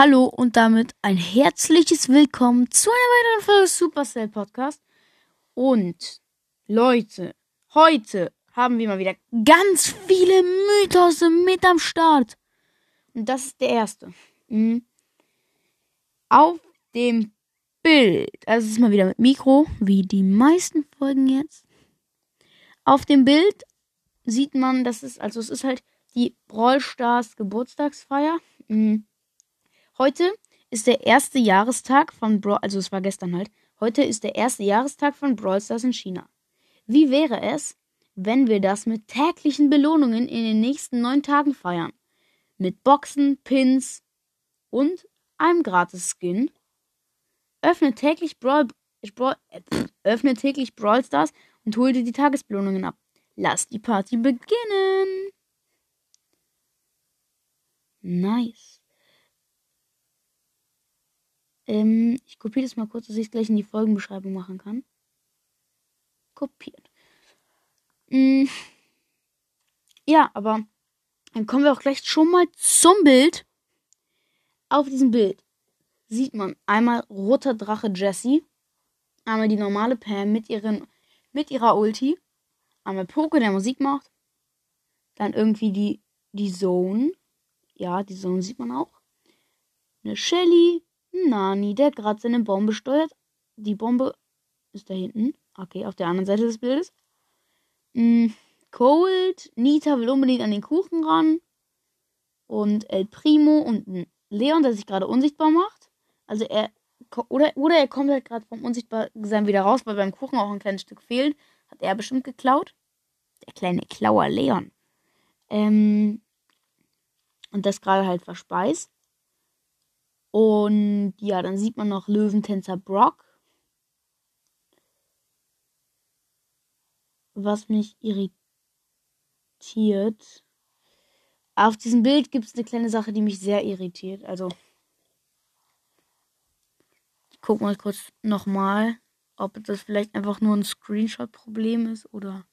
Hallo und damit ein herzliches Willkommen zu einer weiteren Folge Supercell Podcast. Und Leute, heute haben wir mal wieder ganz viele Mythos mit am Start. Und das ist der erste. Mhm. Auf dem Bild, also es ist mal wieder mit Mikro, wie die meisten Folgen jetzt. Auf dem Bild sieht man, dass es, also es ist halt die Brawl Stars Geburtstagsfeier. Mhm. Heute ist der erste Jahrestag von Brawl, also es war gestern halt. Heute ist der erste Jahrestag von Brawl Stars in China. Wie wäre es, wenn wir das mit täglichen Belohnungen in den nächsten neun Tagen feiern? Mit Boxen, Pins und einem Gratis-Skin. Öffne täglich Brawl, Brawl äh, öffne täglich Brawl Stars und hol dir die Tagesbelohnungen ab. Lass die Party beginnen. Nice. Ähm, ich kopiere das mal kurz, dass ich es gleich in die Folgenbeschreibung machen kann. Kopiert. Mhm. Ja, aber dann kommen wir auch gleich schon mal zum Bild. Auf diesem Bild sieht man einmal roter Drache Jessie, einmal die normale Pam mit, ihren, mit ihrer Ulti, einmal Poke, der Musik macht, dann irgendwie die, die Zone. Ja, die Zone sieht man auch. Eine Shelly, Nani, der gerade seine Bombe steuert. Die Bombe ist da hinten. Okay, auf der anderen Seite des Bildes. Mm, Cold, Nita will unbedingt an den Kuchen ran. Und El Primo und Leon, der sich gerade unsichtbar macht. Also er. Oder, oder er kommt halt gerade vom Unsichtbarsein wieder raus, weil beim Kuchen auch ein kleines Stück fehlt. Hat er bestimmt geklaut. Der kleine Klauer Leon. Ähm, und das gerade halt verspeist. Und ja, dann sieht man noch Löwentänzer Brock. Was mich irritiert. Auf diesem Bild gibt es eine kleine Sache, die mich sehr irritiert. Also, ich gucke mal kurz nochmal, ob das vielleicht einfach nur ein Screenshot-Problem ist oder.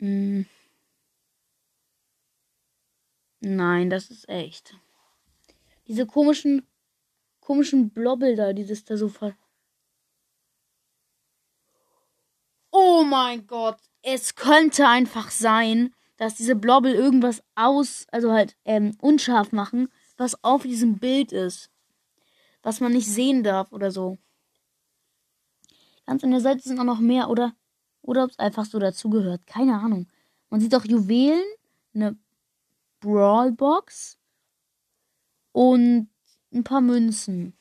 Mh. Hm. Nein, das ist echt. Diese komischen, komischen Blobbel da, dieses da so ver. Oh mein Gott, es könnte einfach sein, dass diese Blobbel irgendwas aus, also halt ähm, unscharf machen, was auf diesem Bild ist. Was man nicht sehen darf oder so. Ganz an der Seite sind auch noch mehr, oder? Oder ob es einfach so dazugehört. Keine Ahnung. Man sieht auch Juwelen, eine Brawlbox und ein paar Münzen.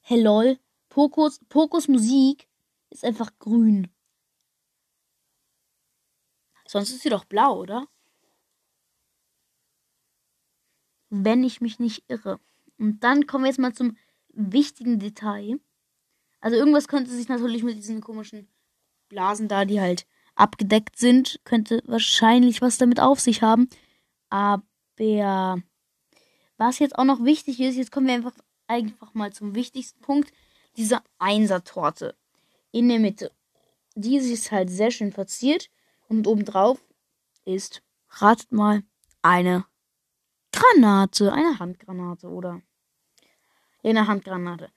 Hey lol, Pokos, Pokos Musik ist einfach grün. Sonst ist sie doch blau, oder? Wenn ich mich nicht irre. Und dann kommen wir jetzt mal zum wichtigen Detail. Also irgendwas könnte sich natürlich mit diesen komischen Blasen da, die halt abgedeckt sind, könnte wahrscheinlich was damit auf sich haben. Aber was jetzt auch noch wichtig ist, jetzt kommen wir einfach, einfach mal zum wichtigsten Punkt, diese Einser-Torte in der Mitte. Die ist halt sehr schön verziert und obendrauf ist, ratet mal, eine Granate, eine Handgranate oder eine Handgranate.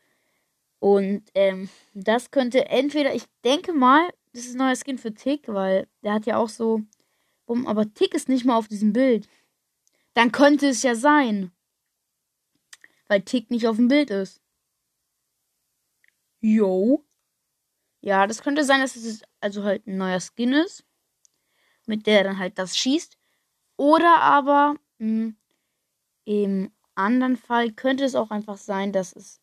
Und ähm, das könnte entweder, ich denke mal, das ist ein neuer Skin für Tick, weil der hat ja auch so. Bumm, aber Tick ist nicht mal auf diesem Bild. Dann könnte es ja sein. Weil Tick nicht auf dem Bild ist. Yo. Ja, das könnte sein, dass es also halt ein neuer Skin ist. Mit der dann halt das schießt. Oder aber mh, hm, im anderen Fall könnte es auch einfach sein, dass es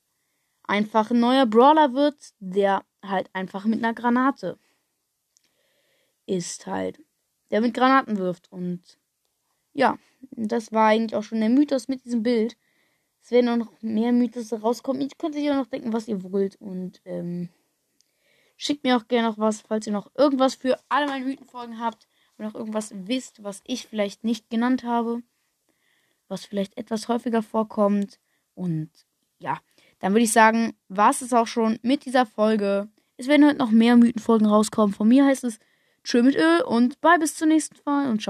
einfach ein neuer Brawler wird, der halt einfach mit einer Granate ist halt, der mit Granaten wirft. Und ja, das war eigentlich auch schon der Mythos mit diesem Bild. Es werden auch noch mehr Mythos rauskommen. Ihr könnt euch auch noch denken, was ihr wollt. Und ähm, schickt mir auch gerne noch was, falls ihr noch irgendwas für alle meine Mythenfolgen habt und noch irgendwas wisst, was ich vielleicht nicht genannt habe. Was vielleicht etwas häufiger vorkommt. Und ja, dann würde ich sagen, war es auch schon mit dieser Folge. Es werden heute noch mehr Mythenfolgen rauskommen. Von mir heißt es Tschö mit Ö und bye bis zum nächsten Mal und ciao.